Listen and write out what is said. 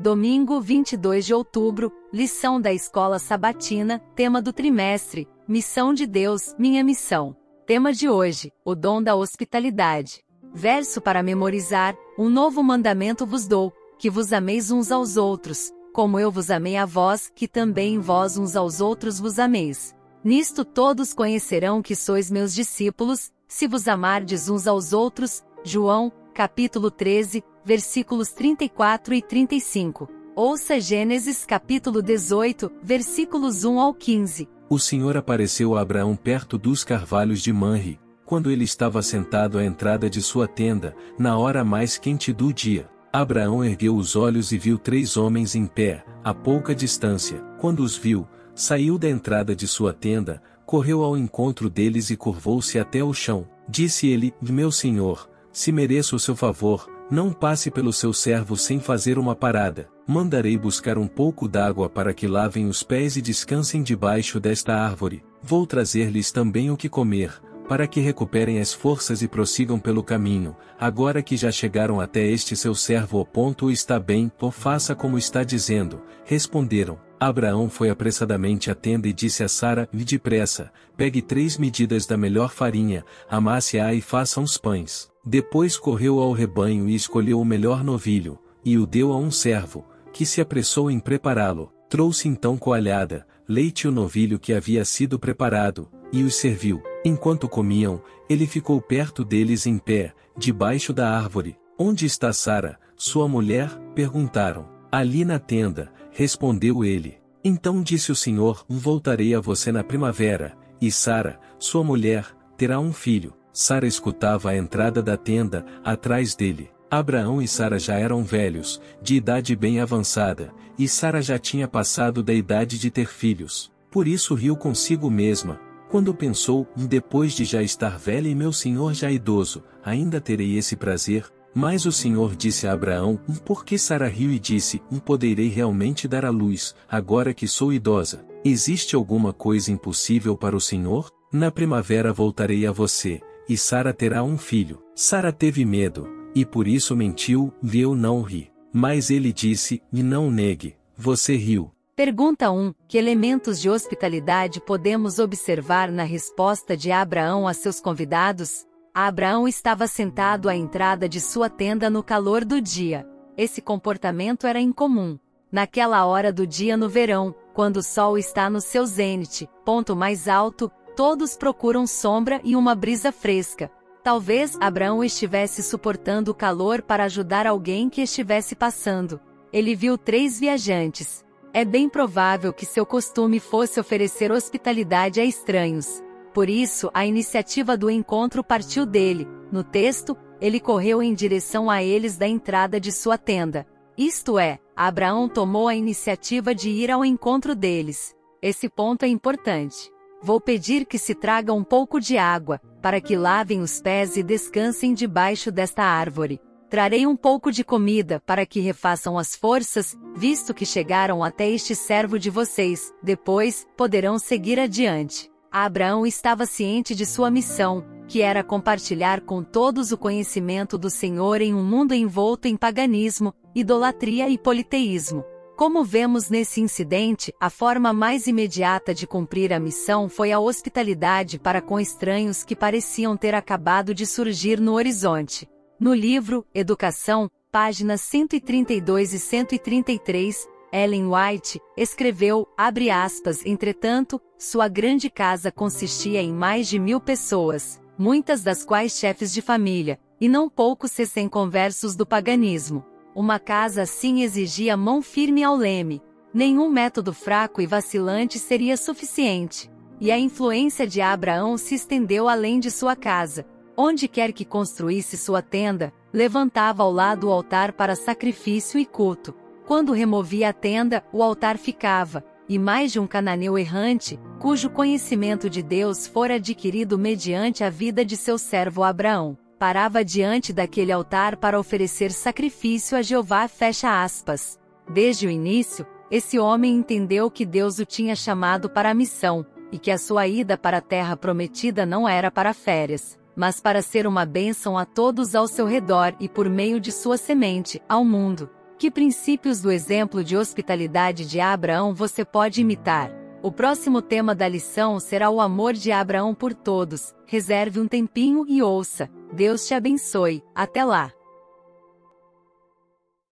Domingo 22 de outubro, lição da escola sabatina, tema do trimestre, Missão de Deus, minha missão. Tema de hoje, o dom da hospitalidade. Verso para memorizar: Um novo mandamento vos dou, que vos ameis uns aos outros, como eu vos amei a vós, que também vós uns aos outros vos ameis. Nisto todos conhecerão que sois meus discípulos, se vos amardes uns aos outros. João, capítulo 13, versículos 34 e 35. Ouça Gênesis capítulo 18, versículos 1 ao 15. O Senhor apareceu a Abraão perto dos carvalhos de Manre, quando ele estava sentado à entrada de sua tenda, na hora mais quente do dia. Abraão ergueu os olhos e viu três homens em pé, a pouca distância. Quando os viu, saiu da entrada de sua tenda, correu ao encontro deles e curvou-se até o chão. Disse ele: Meu senhor, se mereço o seu favor, não passe pelo seu servo sem fazer uma parada. Mandarei buscar um pouco d'água para que lavem os pés e descansem debaixo desta árvore. Vou trazer-lhes também o que comer, para que recuperem as forças e prossigam pelo caminho. Agora que já chegaram até este seu servo o ponto está bem, ou faça como está dizendo. Responderam. Abraão foi apressadamente à tenda e disse a Sara: Depressa, pegue três medidas da melhor farinha, amasse-a e faça uns pães. Depois correu ao rebanho e escolheu o melhor novilho, e o deu a um servo, que se apressou em prepará-lo. Trouxe então coalhada, leite e o novilho que havia sido preparado, e os serviu. Enquanto comiam, ele ficou perto deles em pé, debaixo da árvore. Onde está Sara, sua mulher? perguntaram. Ali na tenda, respondeu ele. Então disse o Senhor: Voltarei a você na primavera, e Sara, sua mulher, terá um filho. Sara escutava a entrada da tenda, atrás dele. Abraão e Sara já eram velhos, de idade bem avançada, e Sara já tinha passado da idade de ter filhos. Por isso riu consigo mesma, quando pensou, depois de já estar velha e meu senhor já idoso, ainda terei esse prazer. Mas o Senhor disse a Abraão, por que Sara riu e disse, poderei realmente dar à luz, agora que sou idosa. Existe alguma coisa impossível para o Senhor? Na primavera voltarei a você, e Sara terá um filho. Sara teve medo, e por isso mentiu, e eu não ri. Mas ele disse, e não negue, você riu. Pergunta 1. Que elementos de hospitalidade podemos observar na resposta de Abraão a seus convidados? Abraão estava sentado à entrada de sua tenda no calor do dia. Esse comportamento era incomum. Naquela hora do dia no verão, quando o sol está no seu zênite, ponto mais alto, Todos procuram sombra e uma brisa fresca. Talvez Abraão estivesse suportando o calor para ajudar alguém que estivesse passando. Ele viu três viajantes. É bem provável que seu costume fosse oferecer hospitalidade a estranhos. Por isso, a iniciativa do encontro partiu dele. No texto, ele correu em direção a eles da entrada de sua tenda. Isto é, Abraão tomou a iniciativa de ir ao encontro deles. Esse ponto é importante. Vou pedir que se traga um pouco de água, para que lavem os pés e descansem debaixo desta árvore. Trarei um pouco de comida para que refaçam as forças, visto que chegaram até este servo de vocês, depois, poderão seguir adiante. Abraão estava ciente de sua missão, que era compartilhar com todos o conhecimento do Senhor em um mundo envolto em paganismo, idolatria e politeísmo. Como vemos nesse incidente, a forma mais imediata de cumprir a missão foi a hospitalidade para com estranhos que pareciam ter acabado de surgir no horizonte. No livro Educação, páginas 132 e 133, Ellen White escreveu, abre aspas, entretanto, sua grande casa consistia em mais de mil pessoas, muitas das quais chefes de família, e não poucos recém-conversos do paganismo. Uma casa assim exigia mão firme ao leme. Nenhum método fraco e vacilante seria suficiente. E a influência de Abraão se estendeu além de sua casa. Onde quer que construísse sua tenda, levantava ao lado o altar para sacrifício e culto. Quando removia a tenda, o altar ficava, e mais de um cananeu errante, cujo conhecimento de Deus fora adquirido mediante a vida de seu servo Abraão parava diante daquele altar para oferecer sacrifício a Jeová fecha aspas. Desde o início, esse homem entendeu que Deus o tinha chamado para a missão, e que a sua ida para a terra prometida não era para férias, mas para ser uma bênção a todos ao seu redor e por meio de sua semente, ao mundo. Que princípios do exemplo de hospitalidade de Abraão você pode imitar? O próximo tema da lição será o amor de Abraão por todos. Reserve um tempinho e ouça. Deus te abençoe. Até lá!